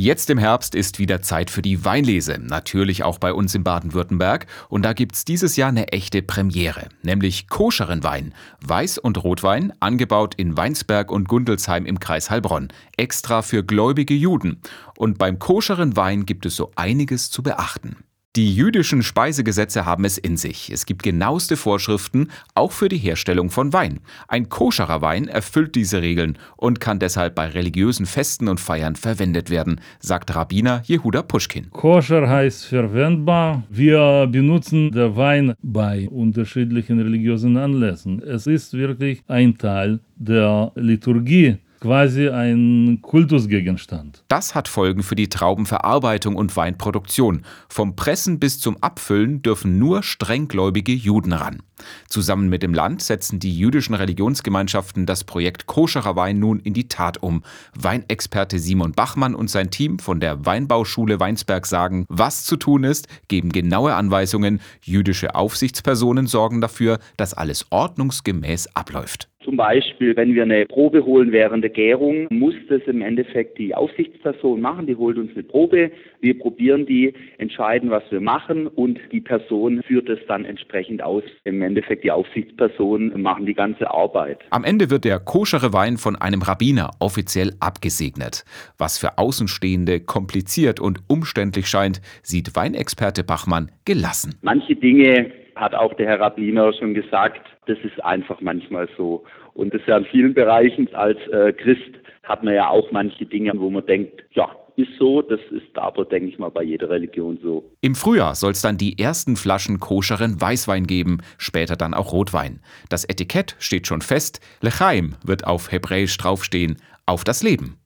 Jetzt im Herbst ist wieder Zeit für die Weinlese, natürlich auch bei uns in Baden-Württemberg. Und da gibt's dieses Jahr eine echte Premiere, nämlich koscheren Wein. Weiß- und Rotwein, angebaut in Weinsberg und Gundelsheim im Kreis Heilbronn. Extra für gläubige Juden. Und beim koscheren Wein gibt es so einiges zu beachten. Die jüdischen Speisegesetze haben es in sich. Es gibt genaueste Vorschriften, auch für die Herstellung von Wein. Ein koscherer Wein erfüllt diese Regeln und kann deshalb bei religiösen Festen und Feiern verwendet werden, sagt Rabbiner Jehuda Puschkin. Koscher heißt verwendbar. Wir benutzen den Wein bei unterschiedlichen religiösen Anlässen. Es ist wirklich ein Teil der Liturgie quasi ein Kultusgegenstand. Das hat Folgen für die Traubenverarbeitung und Weinproduktion. Vom Pressen bis zum Abfüllen dürfen nur strenggläubige Juden ran. Zusammen mit dem Land setzen die jüdischen Religionsgemeinschaften das Projekt Koscherer Wein nun in die Tat um. Weinexperte Simon Bachmann und sein Team von der Weinbauschule Weinsberg sagen, was zu tun ist, geben genaue Anweisungen. Jüdische Aufsichtspersonen sorgen dafür, dass alles ordnungsgemäß abläuft. Zum Beispiel, wenn wir eine Probe holen während der Gärung, muss das im Endeffekt die Aufsichtsperson machen. Die holt uns eine Probe, wir probieren die, entscheiden, was wir machen und die Person führt es dann entsprechend aus. Im Endeffekt die Aufsichtsperson machen die ganze Arbeit. Am Ende wird der koschere Wein von einem Rabbiner offiziell abgesegnet. Was für Außenstehende kompliziert und umständlich scheint, sieht Weinexperte Bachmann gelassen. Manche Dinge hat auch der Herr Rabbiner schon gesagt, das ist einfach manchmal so. Und das ist ja in vielen Bereichen als äh, Christ hat man ja auch manche Dinge, wo man denkt, ja, ist so, das ist aber, denke ich mal, bei jeder Religion so. Im Frühjahr soll es dann die ersten Flaschen koscheren Weißwein geben, später dann auch Rotwein. Das Etikett steht schon fest, Lechaim wird auf Hebräisch draufstehen, auf das Leben.